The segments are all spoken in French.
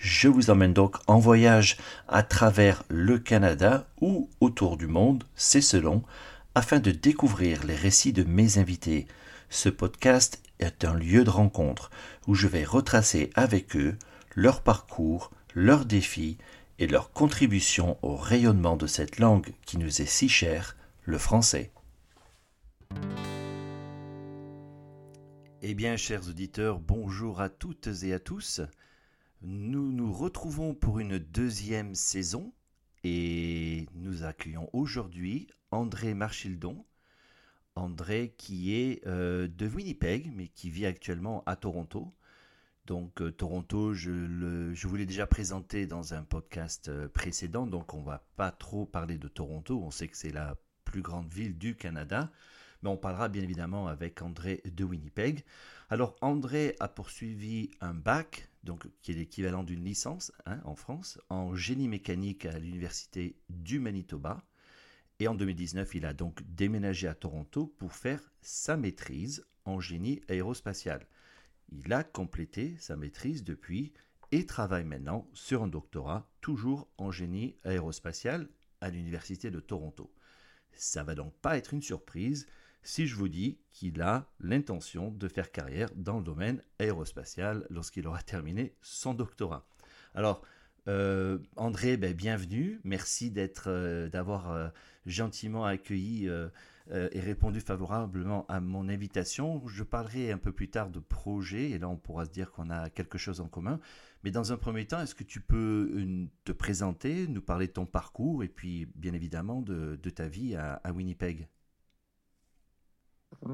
Je vous emmène donc en voyage à travers le Canada ou autour du monde, c'est selon, afin de découvrir les récits de mes invités. Ce podcast est un lieu de rencontre où je vais retracer avec eux leur parcours, leurs défis et leur contribution au rayonnement de cette langue qui nous est si chère, le français. Eh bien, chers auditeurs, bonjour à toutes et à tous. Nous nous retrouvons pour une deuxième saison et nous accueillons aujourd'hui André Marchildon. André qui est euh, de Winnipeg mais qui vit actuellement à Toronto. Donc euh, Toronto, je, vous l'ai déjà présenté dans un podcast euh, précédent, donc on va pas trop parler de Toronto, on sait que c'est la plus grande ville du Canada, mais on parlera bien évidemment avec André de Winnipeg. Alors André a poursuivi un bac, donc qui est l'équivalent d'une licence hein, en France, en génie mécanique à l'université du Manitoba. Et en 2019, il a donc déménagé à Toronto pour faire sa maîtrise en génie aérospatial. Il a complété sa maîtrise depuis et travaille maintenant sur un doctorat, toujours en génie aérospatial à l'Université de Toronto. Ça va donc pas être une surprise si je vous dis qu'il a l'intention de faire carrière dans le domaine aérospatial lorsqu'il aura terminé son doctorat. Alors, euh, André, ben, bienvenue. Merci d'être, euh, d'avoir euh, gentiment accueilli et répondu favorablement à mon invitation. Je parlerai un peu plus tard de projet et là on pourra se dire qu'on a quelque chose en commun. Mais dans un premier temps, est-ce que tu peux te présenter, nous parler de ton parcours et puis bien évidemment de, ta vie à Winnipeg?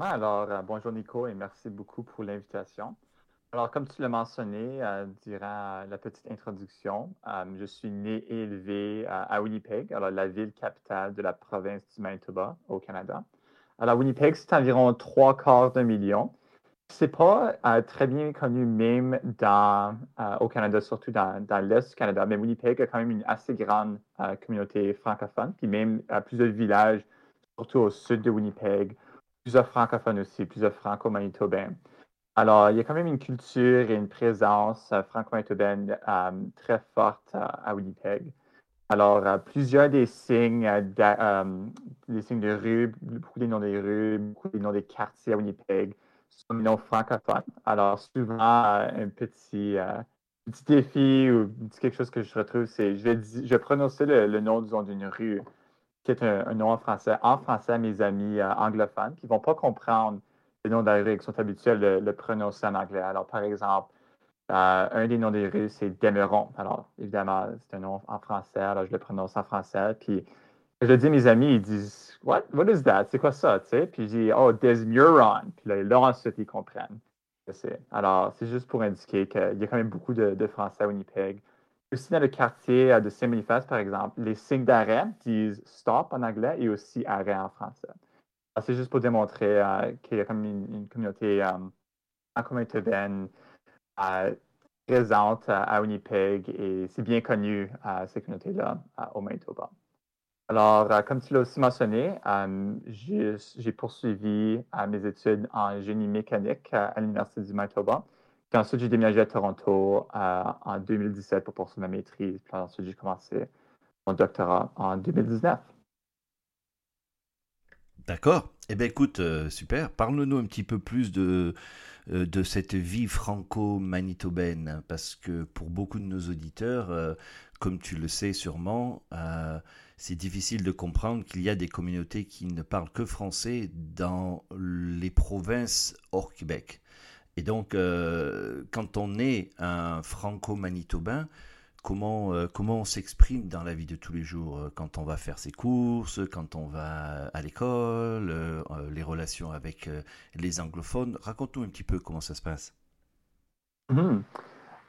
Alors, euh, bonjour Nico et merci beaucoup pour l'invitation. Alors, comme tu l'as mentionné euh, durant la petite introduction, euh, je suis né et élevé à Winnipeg, alors la ville capitale de la province du Manitoba au Canada. Alors, Winnipeg, c'est environ trois quarts d'un million. C'est pas très bien connu même dans, au Canada, surtout dans, dans l'Est du Canada, mais Winnipeg a quand même une assez grande communauté francophone, puis même plusieurs villages, surtout au sud de Winnipeg, plusieurs francophones aussi, plusieurs franco-manitobains. Alors, il y a quand même une culture et une présence euh, franco-manitobaine euh, très forte à Winnipeg. Alors, euh, plusieurs des signes, des signes de rue, beaucoup des noms des rues, beaucoup des noms des quartiers à Winnipeg sont des noms francophones. Alors, souvent, un petit, petit défi ou quelque chose que je retrouve, c'est je vais, je vais prononcer le, le nom, disons, d'une rue qui est un, nom en français, en français à mes amis euh, anglophones qui ne vont pas comprendre les noms rues qui sont habitués de le prononcer en anglais. Alors, par exemple, euh, un des noms des c'est Demeron. Alors, évidemment, c'est un nom en français, alors je le prononce en français. Puis, je le dis à mes amis, ils disent What, What is that? C'est quoi ça? Puis, je dis Oh, Desmuron. Puis là, là, ensuite, ils comprennent. Alors, c'est juste pour indiquer qu'il y a quand même beaucoup de Français à Winnipeg. Aussi dans le quartier euh, de Saint-Boniface, par exemple, les signes d'arrêt disent stop en anglais et aussi arrêt en français. C'est juste pour démontrer euh, qu'il y a comme une, communauté euh, en communauté présente à Winnipeg et c'est bien connu, cette communauté-là, au Manitoba. Alors, comme tu l'as aussi mentionné, j'ai poursuivi mes études en génie mécanique à l'Université du Manitoba ensuite, j'ai déménagé à Toronto euh, en 2017 pour poursuivre ma maîtrise. Puis ensuite, j'ai commencé mon doctorat en 2019. D'accord. Eh bien, écoute, euh, super. Parle-nous un petit peu plus de, euh, de cette vie franco-manitobaine, parce que pour beaucoup de nos auditeurs, comme tu le sais sûrement, c'est difficile de comprendre qu'il y a des communautés qui ne parlent que français dans les provinces hors Québec. Et donc, quand on est un franco-manitobain, comment, euh, comment on s'exprime dans la vie de tous les jours, euh, quand on va faire ses courses, quand on va à l'école, euh, les relations avec les anglophones? Raconte-nous un petit peu comment ça se passe. Mhm.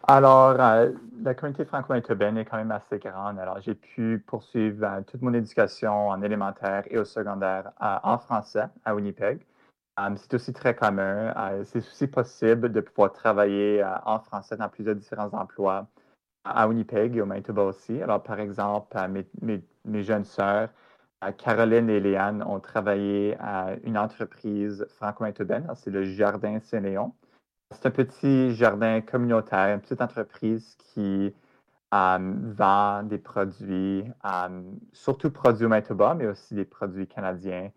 Alors, la communauté franco-manitobaine est quand même assez grande. Alors, j'ai pu poursuivre toute mon éducation en élémentaire et au secondaire en français à Winnipeg. C'est aussi très commun. c'est aussi possible de pouvoir travailler en français dans plusieurs différents emplois à Winnipeg et au Manitoba aussi. Alors, par exemple, mes, jeunes sœurs, Caroline et Léane, ont travaillé à une entreprise franco-manitobaine. C'est le Jardin Saint-Léon. C'est un petit jardin communautaire, une petite entreprise qui euh, vend des produits, euh, surtout produits au Manitoba, mais aussi des produits canadiens, euh,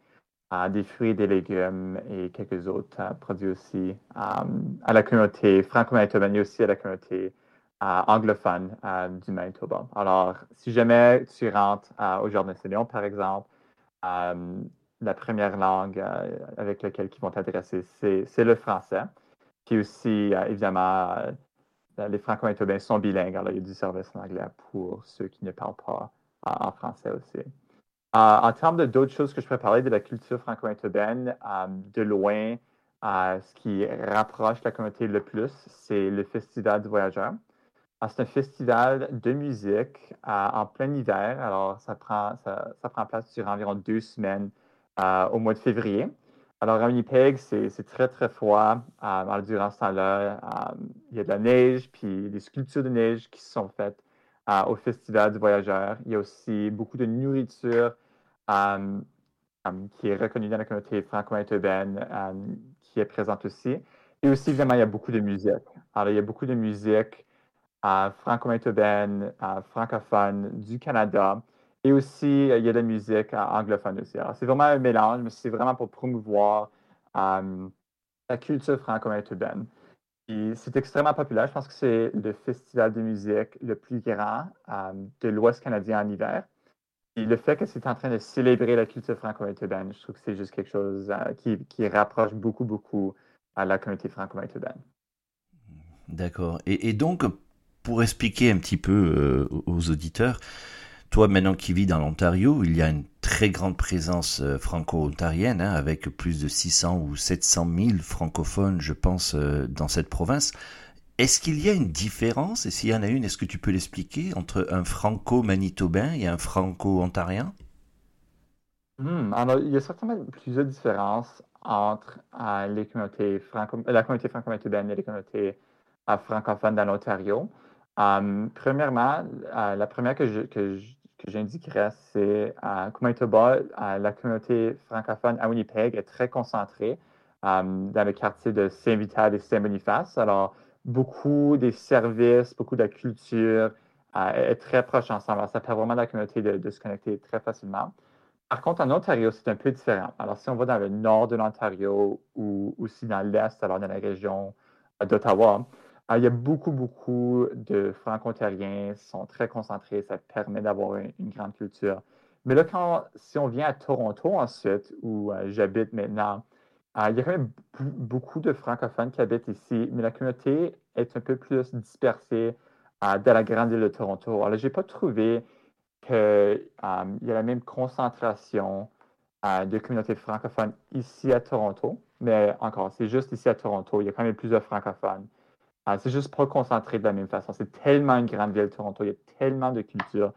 des fruits des légumes et quelques autres produits aussi à la communauté franco-manitobaine et aussi à la communauté anglophone du Manitoba. Alors, si jamais tu rentres au Jardin Saint-Léon, par exemple, la première langue euh, avec laquelle ils vont t'adresser, c'est le français. Puis aussi, euh, évidemment, euh, les franco-manitobains sont bilingues. Alors, il y a du service en anglais pour ceux qui ne parlent pas en français aussi. En termes d'autres choses que je pourrais parler de la culture franco-manitobaine, de loin, ce qui rapproche la communauté le plus, c'est le Festival du Voyageur. C'est un festival de musique en plein hiver. Alors, ça prend, ça, prend place durant environ deux semaines euh, au mois de février. Alors, à Winnipeg, c'est très, très froid. Euh, durant ce temps-là, euh, il y a de la neige, puis des sculptures de neige qui sont faites au Festival du Voyageur. Il y a aussi beaucoup de nourriture qui est reconnue dans la communauté franco-manitobaine, qui est présente aussi. Et aussi, évidemment, il y a beaucoup de musique. Alors, il y a beaucoup de musique franco-manitobaine, francophone du Canada. Et aussi, euh, il y a de la musique anglophone aussi. Alors, c'est vraiment un mélange, mais c'est vraiment pour promouvoir euh, la culture franco-manitobaine. C'est extrêmement populaire. Je pense que c'est le festival de musique le plus grand euh, de l'Ouest canadien en hiver. Et le fait que c'est en train de célébrer la culture franco-manitobaine, je trouve que c'est juste quelque chose qui, qui, rapproche beaucoup, beaucoup à la communauté franco-manitobaine. D'accord. Et, donc, pour expliquer un petit peu euh, aux auditeurs, toi maintenant qui vis dans l'Ontario, il y a une très grande présence euh, franco-ontarienne, hein, avec plus de 600 ou 700 000 francophones, je pense, euh, dans cette province. Est-ce qu'il y a une différence, et s'il y en a une, est-ce que tu peux l'expliquer, entre un franco-manitobain et un franco-ontarien? Hmm, il y a certainement plusieurs différences entre franco la communauté franco-manitobaine et les communautés francophones dans l'Ontario. Premièrement, euh, la première que, je, que, j'indiquerais, c'est euh, Manitoba, euh, la communauté francophone à Winnipeg est très concentrée um, dans le quartier de Saint-Vital et Saint-Boniface. Alors, beaucoup des services, beaucoup de la culture est très proche ensemble. Alors, ça permet vraiment à la communauté de, se connecter très facilement. Par contre, en Ontario, c'est un peu différent. Alors, si on va dans le nord de l'Ontario ou aussi dans l'est, alors dans la région d'Ottawa, ah, il y a beaucoup, beaucoup de franco-ontariens sont très concentrés. Ça permet d'avoir une, grande culture. Mais là, si on vient à Toronto ensuite, où euh, j'habite maintenant, euh, il y a quand même beaucoup de francophones qui habitent ici, mais la communauté est un peu plus dispersée euh, dans la grande ville de Toronto. Alors, je n'ai pas trouvé qu'il y a la même concentration de communautés francophones ici à Toronto. Mais encore, c'est juste ici à Toronto. Il y a quand même plusieurs francophones. Ah, c'est juste pas concentré de la même façon. C'est tellement une grande ville, Toronto. Il y a tellement de cultures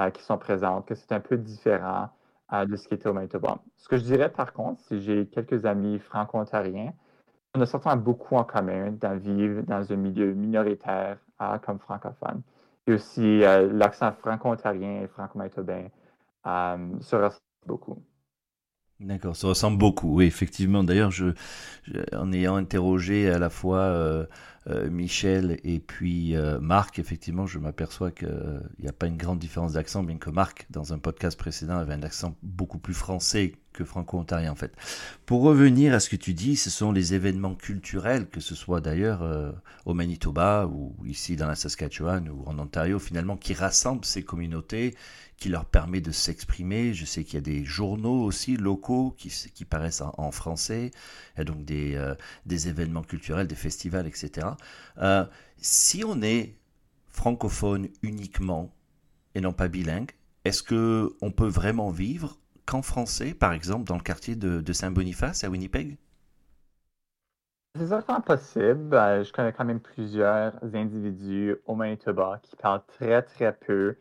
euh, qui sont présentes que c'est un peu différent euh, de ce qui était au Manitoba. Ce que je dirais par contre, si j'ai quelques amis franco-ontariens, on a certainement beaucoup en commun d'en vivre dans un milieu minoritaire euh, comme francophone. Et aussi, l'accent franco-ontarien et franco-manitobain se ressemblent beaucoup. D'accord, ça ressemble beaucoup, oui, effectivement. D'ailleurs, je, en ayant interrogé à la fois euh, euh, Michel et puis euh, Marc, effectivement, je m'aperçois qu'il n'y a pas une grande différence d'accent, bien que Marc, dans un podcast précédent, avait un accent beaucoup plus français que franco-ontarien en fait. Pour revenir à ce que tu dis, ce sont les événements culturels, que ce soit d'ailleurs euh, au Manitoba ou ici dans la Saskatchewan ou en Ontario finalement, qui rassemblent ces communautés, qui leur permet de s'exprimer. Je sais qu'il y a des journaux aussi locaux qui, paraissent en, français, il y a donc des, euh, événements culturels, des festivals, etc. Euh, si on est francophone uniquement et non pas bilingue, est-ce que on peut vraiment vivre qu'en français, par exemple, dans le quartier de, Saint-Boniface à Winnipeg? C'est certainement possible. Euh, je connais quand même plusieurs individus au Manitoba qui parlent très, très peu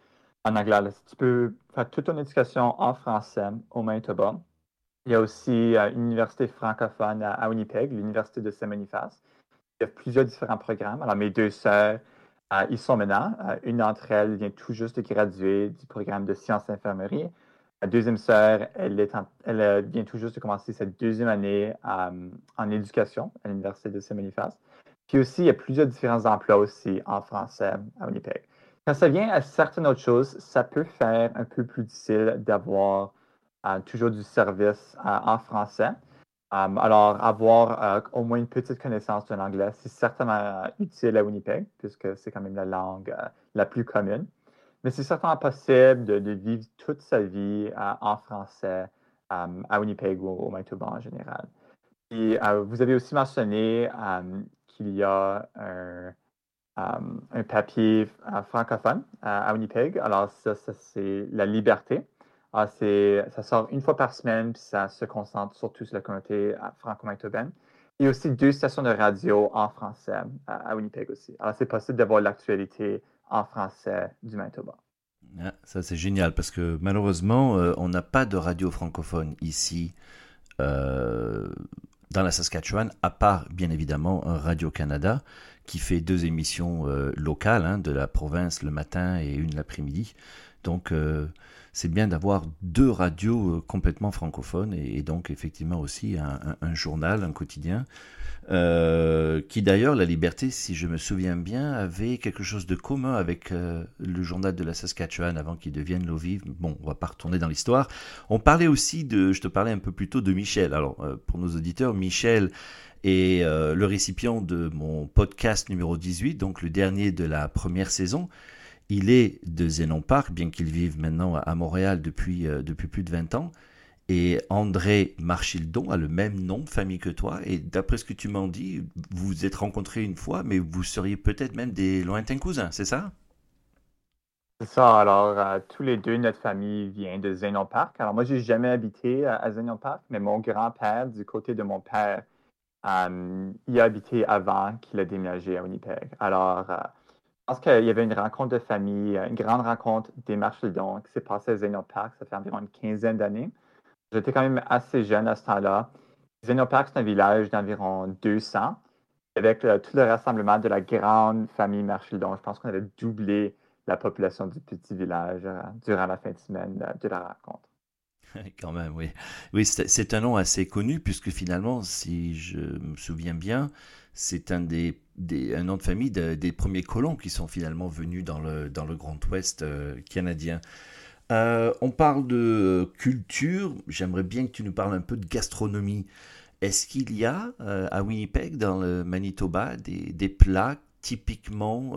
en anglais. tu peux faire toute ton éducation en français au Manitoba. Il y a aussi euh, une université francophone à, Winnipeg, l'université de Saint-Boniface. Il y a plusieurs différents programmes. Alors, mes deux sœurs, euh, ils sont maintenant. une d'entre elles vient tout juste de graduer du programme de sciences infirmerie. La deuxième sœur, elle, est euh, vient tout juste de commencer sa deuxième année euh, en éducation à l'Université de Saint-Boniface. Puis aussi, il y a plusieurs différents emplois aussi en français à Winnipeg. Quand ça vient à certaines autres choses, ça peut faire un peu plus difficile d'avoir euh, toujours du service en français. alors, avoir au moins une petite connaissance de l'anglais, c'est certainement utile à Winnipeg, puisque c'est quand même la langue la plus commune. Mais c'est certainement possible de, vivre toute sa vie euh, en français euh, à Winnipeg ou au Manitoba en général. Et euh, vous avez aussi mentionné qu'il y a un, papier francophone à Winnipeg. Alors, ça, c'est la liberté. Ah, ça sort une fois par semaine, puis ça se concentre surtout sur la communauté franco-manitobaine. Il y a aussi deux stations de radio en français à Winnipeg aussi. Alors, c'est possible d'avoir l'actualité en français du Manitoba. Ah, ça, c'est génial parce que malheureusement, euh, on n'a pas de radio francophone ici euh, dans la Saskatchewan, à part bien évidemment Radio-Canada qui fait deux émissions euh, locales hein, de la province le matin et une l'après-midi. Donc, c'est bien d'avoir deux radios complètement francophones et, donc effectivement aussi un journal, un quotidien euh, qui d'ailleurs, La Liberté, si je me souviens bien, avait quelque chose de commun avec euh, le journal de la Saskatchewan avant qu'il devienne l'eau vive. Bon, on va pas retourner dans l'histoire. On parlait aussi de, je te parlais un peu plus tôt de Michel. Alors, euh, pour nos auditeurs, Michel est le récipient de mon podcast numéro 18, donc le dernier de la première saison. Il est de Zénon Park, bien qu'il vive maintenant à Montréal depuis, depuis plus de 20 ans. Et André Marchildon a le même nom de famille que toi. Et d'après ce que tu m'en dis, vous vous êtes rencontrés une fois, mais vous seriez peut-être même des lointains cousins, c'est ça? C'est ça. Alors, euh, tous les deux, notre famille vient de Zénon Park. Alors, moi, j'ai jamais habité à, Zénon Park, mais mon grand-père, du côté de mon père, euh, il a habité avant qu'il a déménagé à Winnipeg. Alors, euh, pense qu'il y avait une rencontre de famille, une grande rencontre des Marchildon qui s'est passée à Zénon Park. Ça fait environ une quinzaine d'années. J'étais quand même assez jeune à ce temps-là. Zénopark, c'est un village d'environ 200, avec tout le rassemblement de la grande famille Marchildon. Je pense qu'on avait doublé la population du petit village euh, durant la fin de semaine euh, de la rencontre. Quand même, oui. Oui, c'est un nom assez connu, puisque finalement, si je me souviens bien, c'est un des, un nom de famille des premiers colons qui sont finalement venus dans le, dans le Grand Ouest euh, canadien. Euh, on parle de culture. J'aimerais bien que tu nous parles un peu de gastronomie. Est-ce qu'il y a euh, à Winnipeg, dans le Manitoba, des, plats typiquement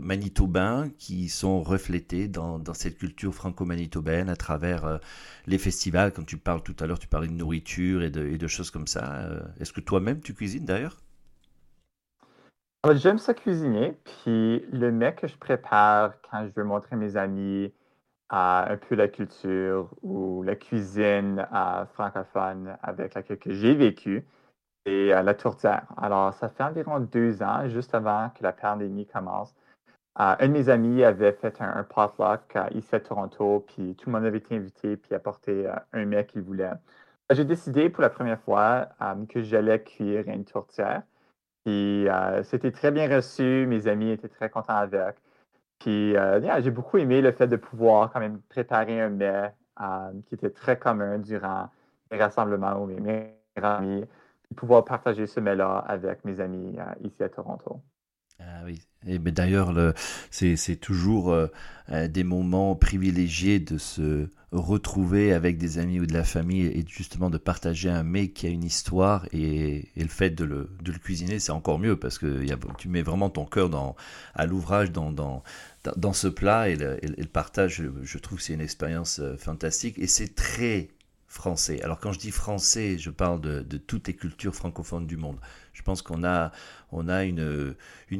manitobains qui sont reflétés dans, cette culture franco-manitobaine à travers les festivals? Quand tu parles tout à l'heure, tu parlais de nourriture et de, choses comme ça. Est-ce que toi-même tu cuisines d'ailleurs? J'aime ça cuisiner, puis le mec que je prépare quand je veux montrer mes amis un peu la culture ou la cuisine francophone avec laquelle j'ai vécu et la tourtière. Alors, ça fait environ deux ans, juste avant que la pandémie commence. un de mes amis avait fait un, potluck ici à Toronto, puis tout le monde avait été invité, puis apporté un mec qu'il voulait. J'ai décidé pour la première fois que j'allais cuire une tourtière. Puis c'était très bien reçu, mes amis étaient très contents avec. Puis, euh, j'ai beaucoup aimé le fait de pouvoir quand même préparer un mets euh, qui était très commun durant les rassemblements ou mes meilleurs amis, puis pouvoir partager ce mets-là avec mes amis euh, ici à Toronto. Ah oui. Et d'ailleurs, c'est toujours euh, euh, des moments privilégiés de se retrouver avec des amis ou de la famille et justement de partager un mets qui a une histoire et, le fait de le, de le cuisiner, c'est encore mieux parce que tu mets vraiment ton cœur dans, à l'ouvrage, dans, dans, dans, ce plat et le, et partage, je, je trouve que c'est une expérience euh, fantastique et c'est très français. Alors quand je dis français, je parle de, toutes les cultures francophones du monde. Je pense qu'on a, une,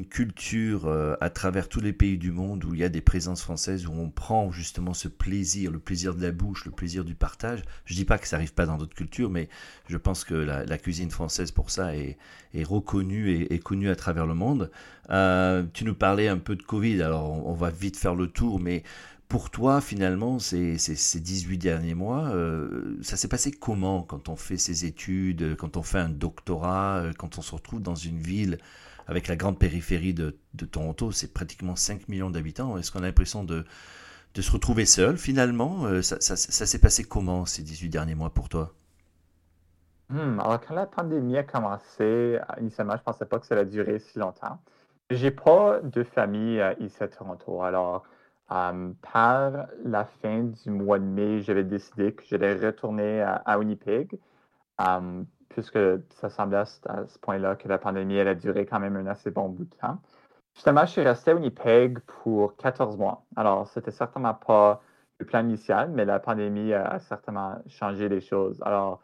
culture euh, à travers tous les pays du monde où il y a des présences françaises, où on prend justement ce plaisir, le plaisir de la bouche, le plaisir du partage. Je dis pas que ça n'arrive pas dans d'autres cultures, mais je pense que la, cuisine française pour ça est, reconnue et, connue à travers le monde. Euh, tu nous parlais un peu de Covid, alors on va vite faire le tour, mais pour toi, finalement, ces, ces, 18 derniers mois, euh, ça s'est passé comment quand on fait ses études, quand on fait un doctorat, euh, quand on se retrouve dans une ville avec la grande périphérie de, Toronto, c'est pratiquement 5 millions d'habitants. Est-ce qu'on a l'impression de, de, se retrouver seul finalement euh, Ça, s'est passé comment ces 18 derniers mois pour toi? Hmm, Alors, quand la pandémie a commencé, initialement, je ne pensais pas que ça allait durer si longtemps. J'ai pas de famille ici à Toronto. Alors, Um, par la fin du mois de mai, j'avais décidé que j'allais retourner à, Winnipeg, um, puisque ça semblait à ce, point-là que la pandémie allait durer quand même un assez bon bout de temps. Justement, je suis resté à Winnipeg pour 14 mois. Alors, c'était certainement pas le plan initial, mais la pandémie a, certainement changé les choses. Alors,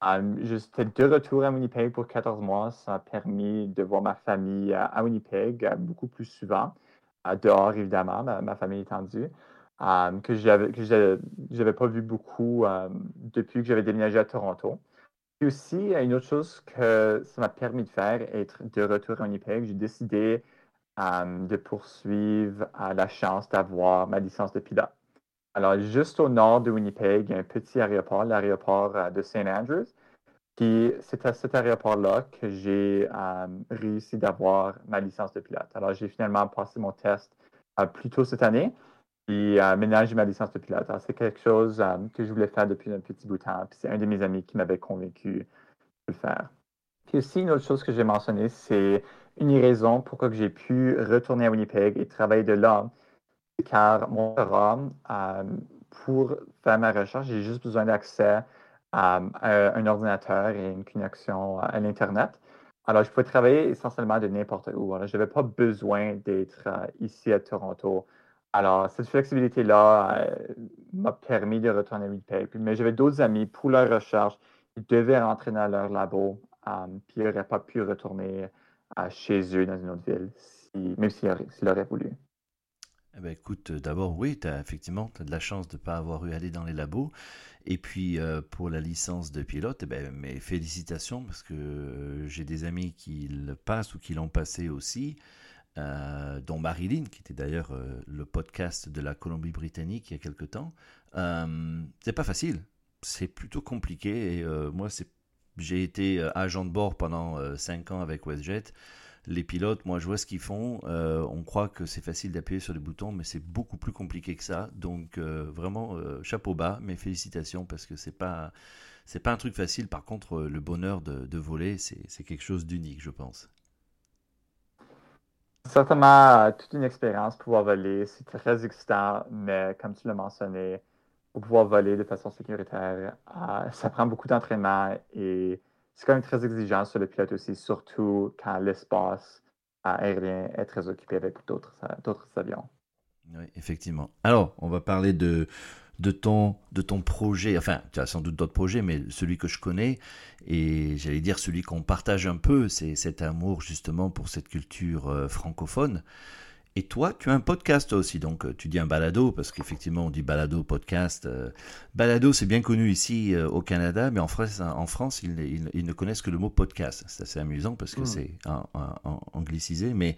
um, j'étais de retour à Winnipeg pour 14 mois. Ça m'a permis de voir ma famille à Winnipeg euh, beaucoup plus souvent dehors, évidemment, ma, famille étendue, euh, que je n'avais pas vu beaucoup euh, depuis que j'avais déménagé à Toronto. Et aussi, une autre chose que ça m'a permis de faire, être de retour à Winnipeg, j'ai décidé euh, de poursuivre la chance d'avoir ma licence de pilote. Alors, juste au nord de Winnipeg, il y a un petit aéroport, l'aéroport de St. Andrews. Puis c'est à cet aéroport-là que j'ai euh, réussi d'avoir ma licence de pilote. Alors j'ai finalement passé mon test euh, plus tôt cette année et euh, maintenant j'ai ma licence de pilote. Alors c'est quelque chose que je voulais faire depuis un petit bout de temps. Puis c'est un de mes amis qui m'avait convaincu de le faire. Puis aussi une autre chose que j'ai mentionnée, c'est une raison pourquoi j'ai pu retourner à Winnipeg et travailler de là. Car mon programme, pour faire ma recherche, j'ai juste besoin d'accès un ordinateur et une connexion à l'Internet. Alors, je pouvais travailler essentiellement de n'importe où. je n'avais pas besoin d'être euh, ici à Toronto. Alors, cette flexibilité-là euh, m'a permis de retourner à Winnipeg. Mais j'avais d'autres amis pour leur recherche. Ils devaient rentrer dans leur labo, puis ils n'auraient pas pu retourner euh, chez eux dans une autre ville, même s'ils auraient voulu. Eh ben, écoute, d'abord, oui, as, effectivement, tu as de la chance de ne pas avoir eu à aller dans les labos. Et puis euh, pour la licence de pilote, eh ben, mes félicitations parce que euh, j'ai des amis qui le passent ou qui l'ont passé aussi, euh, dont Marilyn, qui était d'ailleurs le podcast de la Colombie-Britannique il y a quelque temps. c'est pas facile, c'est plutôt compliqué. Et moi, j'ai été agent de bord pendant 5 ans avec WestJet les pilotes, moi je vois ce qu'ils font, euh, on croit que c'est facile d'appuyer sur les boutons, mais c'est beaucoup plus compliqué que ça. Donc euh, vraiment euh, chapeau bas, mes félicitations parce que c'est pas c'est pas un truc facile. Par contre, le bonheur de, voler, c'est quelque chose d'unique, je pense. Certainement, toute une expérience pouvoir voler, c'est très excitant, mais comme tu l'as mentionné, pour pouvoir voler de façon sécuritaire, ça prend beaucoup d'entraînement et c'est quand même très exigeant sur le pilote aussi, surtout quand l'espace aérien est très occupé avec d'autres avions. Oui, effectivement. Alors, on va parler de, de ton projet. Enfin, tu as sans doute d'autres projets, mais celui que je connais, et j'allais dire celui qu'on partage un peu, c'est cet amour justement pour cette culture euh, francophone. Et toi, tu as un podcast aussi, donc euh, tu dis un balado, parce qu'effectivement on dit balado, podcast. Euh, balado, c'est bien connu ici euh, au Canada, mais en France, en France ils, ils, ne connaissent que le mot podcast. C'est assez amusant parce que hmm. c'est anglicisé. Mais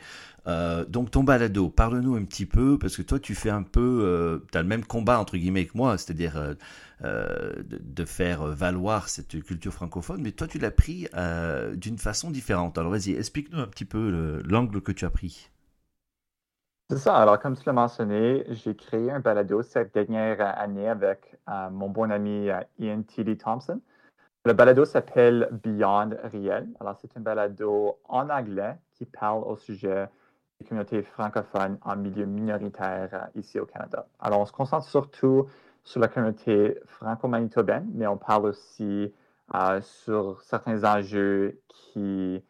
donc ton balado, parle-nous un petit peu, parce que toi tu fais un peu, tu as le même combat entre guillemets que moi, c'est-à-dire de, de, faire valoir cette culture francophone, mais toi tu l'as pris d'une façon différente. Alors vas-y, explique-nous un petit peu l'angle que tu as pris. C'est ça. Alors, comme tu l'as mentionné, j'ai créé un balado cette dernière année avec euh, mon bon ami euh, Ian T.D. Thompson. Le balado s'appelle Beyond Riel. Alors, c'est un balado en anglais qui parle au sujet les communautés francophones en milieu minoritaire ici au Canada. Alors, on se concentre surtout sur la communauté franco-manitobaine, mais on parle aussi sur certains enjeux qui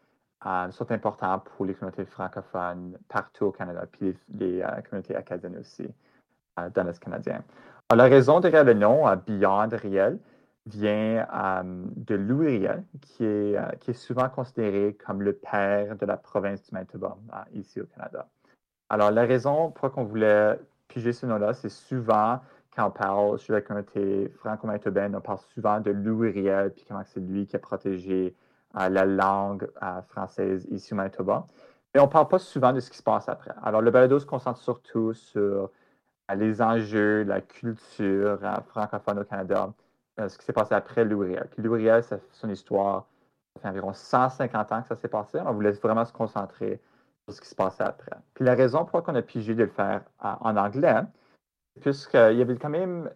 sont importants pour les communautés francophones partout au Canada, puis les, communautés acadiennes aussi dans l'Est canadien. la raison derrière le nom Beyond Riel vient de Louis Riel, qui est, qui est souvent considéré comme le père de la province du Manitoba ici au Canada. Alors, la raison pour laquelle on voulait piger ce nom-là, c'est souvent quand on parle sur la communauté franco-manitobaine, on parle souvent de Louis Riel, puis comment c'est lui qui a protégé la langue française ici au Manitoba. Mais on ne parle pas souvent de ce qui se passe après. Alors, le balado se concentre surtout sur les enjeux, la culture francophone au Canada, ce qui s'est passé après Louis Riel, son histoire, ça fait environ 150 ans que ça s'est passé. On voulait vraiment se concentrer sur ce qui se passait après. Puis la raison pour laquelle on a pigé de le faire en anglais, puisqu'il y avait quand même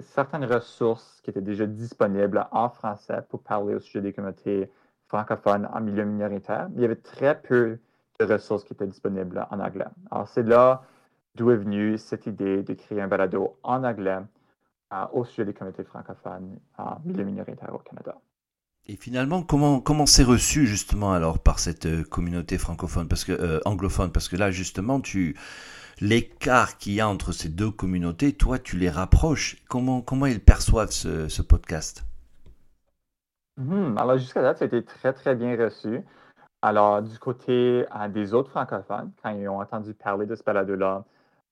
certaines ressources qui étaient déjà disponibles en français pour parler au sujet des communautés francophones en milieu minoritaire, il y avait très peu de ressources qui étaient disponibles en anglais. Alors, c'est là d'où est venue cette idée de créer un balado en anglais euh, au sujet des communautés francophones en milieu minoritaire au Canada. Et finalement, comment comment c'est reçu justement alors par cette euh, communauté francophone, parce que euh, anglophone, parce que là justement tu l'écart qu'il y a entre ces deux communautés, toi tu les rapproches. Comment comment ils perçoivent ce podcast? Hmm, alors, jusqu'à date, ça a été très, très bien reçu. Alors, du côté euh, des autres francophones, quand ils ont entendu parler de ce balado-là,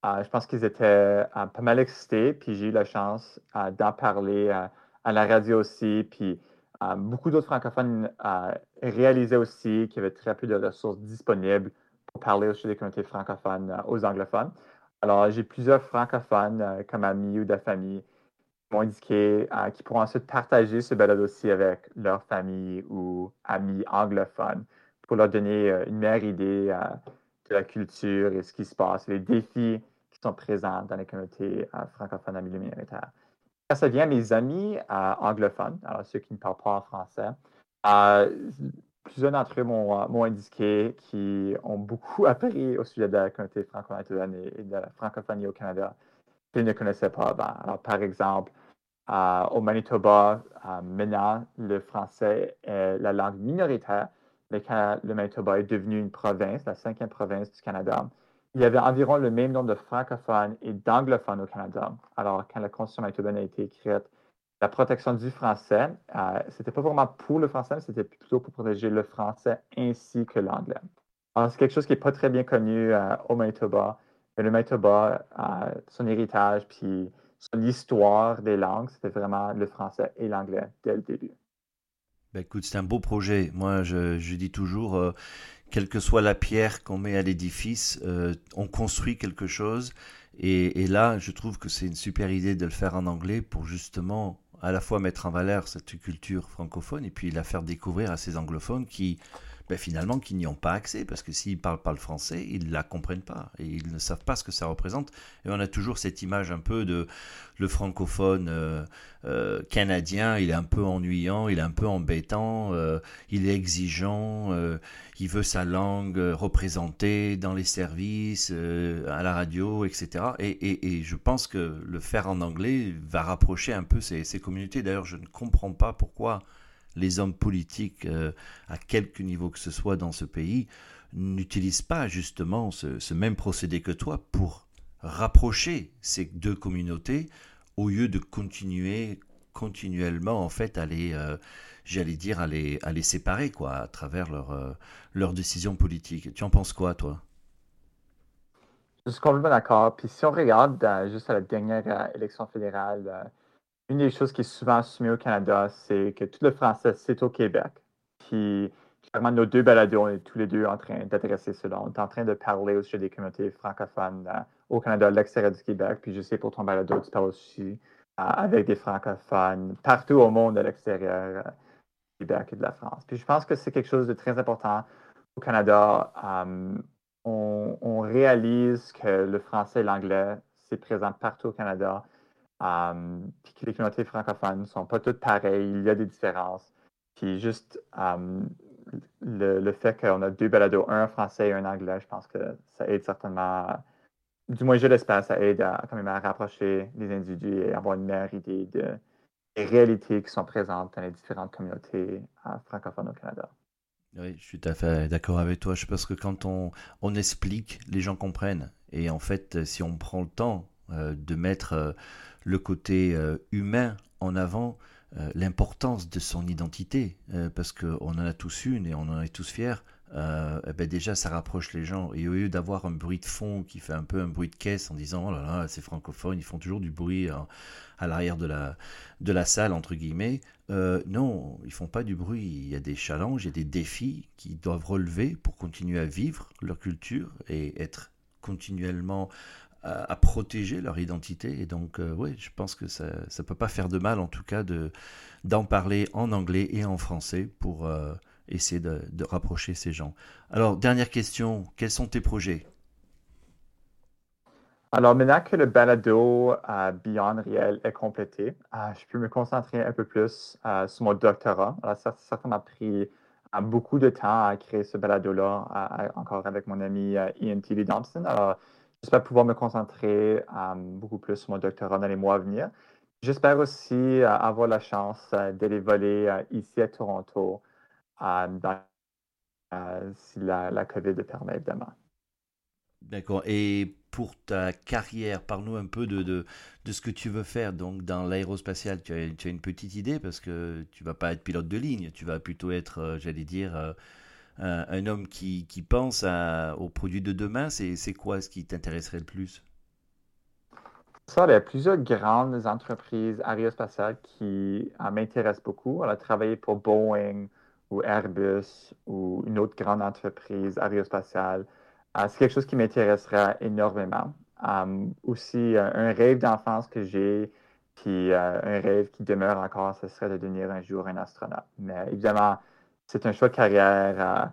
euh, je pense qu'ils étaient euh, pas mal excités, puis j'ai eu la chance d'en parler à la radio aussi. Puis beaucoup d'autres francophones réalisaient aussi qu'il y avait très peu de ressources disponibles pour parler aussi des communautés francophones aux anglophones. Alors, j'ai plusieurs francophones comme amis ou de famille m'ont indiqué euh, qu'ils pourront ensuite partager ce balado aussi avec leur famille ou amis anglophones pour leur donner euh, une meilleure idée euh, de la culture et ce qui se passe, les défis qui sont présents dans les communautés francophones en milieu minoritaire. Ça vient à mes amis anglophones, alors ceux qui ne parlent pas en français, plusieurs d'entre eux m'ont indiqué qu'ils ont beaucoup appris au sujet de la communauté franco-canadienne et de la francophonie au Canada qu'ils ne connaissaient pas avant. Alors, par exemple, au Manitoba, maintenant, le français est la langue minoritaire, mais quand le Manitoba est devenu une province, la cinquième province du Canada, il y avait environ le même nombre de francophones et d'anglophones au Canada. Alors, quand la Constitution manitobaine a été écrite, la protection du français, euh, c'était pas vraiment pour le français, mais c'était plutôt pour protéger le français ainsi que l'anglais. Alors, c'est quelque chose qui n'est pas très bien connu euh, au Manitoba. Mais le Manitoba, euh, son héritage, puis l'histoire des langues, c'était vraiment le français et l'anglais dès le début. Ben écoute, c'est un beau projet. Moi, je, dis toujours, euh, quelle que soit la pierre qu'on met à l'édifice, euh, on construit quelque chose. Et, et, là, je trouve que c'est une super idée de le faire en anglais pour justement à la fois mettre en valeur cette culture francophone et puis la faire découvrir à ces anglophones qui, ben, finalement, qui n'y ont pas accès, parce que s'ils ne parlent pas le français, ils ne la comprennent pas, et ils ne savent pas ce que ça représente. Et on a toujours cette image un peu de le francophone euh, euh, canadien, il est un peu ennuyant, il est un peu embêtant, euh, il est exigeant, il veut sa langue représentée dans les services, à la radio, etc. Et, je pense que le faire en anglais va rapprocher un peu ces communautés. D'ailleurs, je ne comprends pas pourquoi les hommes politiques, euh, à quelque niveau que ce soit dans ce pays, n'utilisent pas justement ce, même procédé que toi pour rapprocher ces deux communautés au lieu de continuer continuellement en fait à les, euh, j'allais dire, à les, à les séparer quoi, à travers leurs euh, décisions politiques. Tu en penses quoi toi? Je suis complètement d'accord. Puis si on regarde juste à la dernière élection fédérale, une des choses qui est souvent assumée au Canada, c'est que tout le français, c'est au Québec. Puis, clairement, nos deux balados, on est tous les deux en train d'adresser cela. On est en train de parler au sujet des communautés francophones euh, au Canada, à l'extérieur du Québec. Puis, je sais pour ton balado, tu parles aussi euh, avec des francophones partout au monde à l'extérieur euh, du Québec et de la France. Puis, je pense que c'est quelque chose de très important au Canada. on, on réalise que le français et l'anglais, c'est présent partout au Canada. Um, puis que les communautés francophones ne sont pas toutes pareilles, il y a des différences. Puis juste le, fait qu'on a deux balados, un français et un anglais, je pense que ça aide certainement, du moins je l'espère, ça aide à, quand même à rapprocher les individus et avoir une meilleure idée de, des réalités qui sont présentes dans les différentes communautés francophones au Canada. Oui, je suis tout à fait d'accord avec toi. Je pense que quand on, explique, les gens comprennent. Et en fait, si on prend le temps euh, de mettre euh, le côté euh, humain en avant, l'importance de son identité, parce qu'on en a tous une et on en est tous fiers, eh ben déjà ça rapproche les gens. Et au lieu d'avoir un bruit de fond qui fait un peu un bruit de caisse en disant oh là là, c'est francophone, ils font toujours du bruit à l'arrière de la, de la salle, entre guillemets, non, ils font pas du bruit. Il y a des challenges, il y a des défis qu'ils doivent relever pour continuer à vivre leur culture et être continuellement à, protéger leur identité. Et donc, euh, oui, je pense que ça ne peut pas faire de mal, en tout cas, de, d'en parler en anglais et en français pour euh, essayer de, rapprocher ces gens. Alors, dernière question, quels sont tes projets? Alors, maintenant que le balado euh, Beyond Riel est complété, je peux me concentrer un peu plus sur mon doctorat. Alors, ça, ça m'a pris beaucoup de temps à créer ce balado-là, encore avec mon ami Ian T. Thompson. Alors, J'espère pouvoir me concentrer euh, beaucoup plus sur mon doctorat dans les mois à venir. J'espère aussi euh, avoir la chance euh, d'aller voler ici à Toronto si la, COVID le permet, évidemment. D'accord. Et pour ta carrière, parle-nous un peu de, de, ce que tu veux faire. Donc, dans l'aérospatial, tu as, tu as, une petite idée parce que tu vas pas être pilote de ligne, tu vas plutôt être, j'allais dire, un, homme qui, pense aux produits de demain, c'est quoi ce qui t'intéresserait le plus? Ça, il y a plusieurs grandes entreprises aérospatiales qui euh, m'intéressent beaucoup. On a travaillé pour Boeing ou Airbus ou une autre grande entreprise aérospatiale. Euh, c'est quelque chose qui m'intéresserait énormément. Euh, aussi, un rêve d'enfance que j'ai, puis un rêve qui demeure encore, ce serait de devenir un jour un astronaute. Mais évidemment, c'est un choix de carrière euh,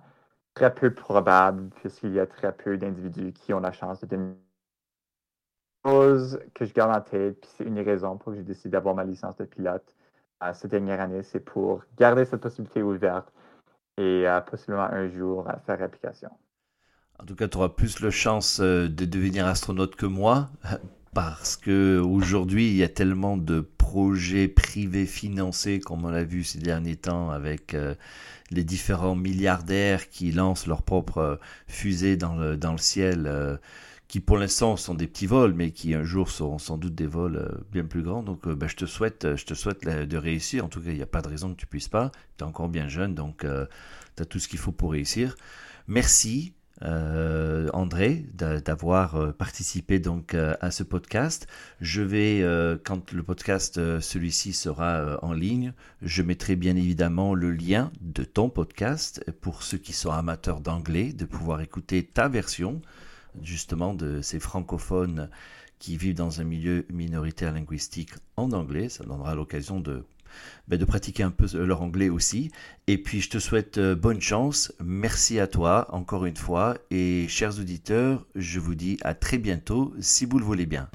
très peu probable puisqu'il y a très peu d'individus qui ont la chance de devenir chose que je garde en tête, puis c'est une des raisons pour que j'ai décidé d'avoir ma licence de pilote euh, cette dernière année, c'est pour garder cette possibilité ouverte et euh, possiblement un jour faire application. En tout cas, tu auras plus la chance de devenir astronaute que moi, parce que aujourd'hui, il y a tellement de projets privés financés, comme on l'a vu ces derniers temps avec les différents milliardaires qui lancent leurs propres euh, fusées dans le, dans le ciel, euh, qui pour l'instant sont des petits vols, mais qui un jour seront sans doute des vols euh, bien plus grands. Donc ben, je te souhaite, je te souhaite de réussir. En tout cas, il n'y a pas de raison que tu puisses pas. Tu es encore bien jeune, donc tu as tout ce qu'il faut pour réussir. Merci euh, André d'avoir euh, participé donc euh, à ce podcast. Je vais, quand le podcast celui-ci sera en ligne, je mettrai bien évidemment le lien de ton podcast pour ceux qui sont amateurs d'anglais, de pouvoir écouter ta version justement de ces francophones qui vivent dans un milieu minoritaire linguistique en anglais. Ça donnera l'occasion de ben, de pratiquer un peu leur anglais aussi. Et puis je te souhaite euh, bonne chance. Merci à toi encore une fois. Et chers auditeurs, je vous dis à très bientôt si vous le voulez bien.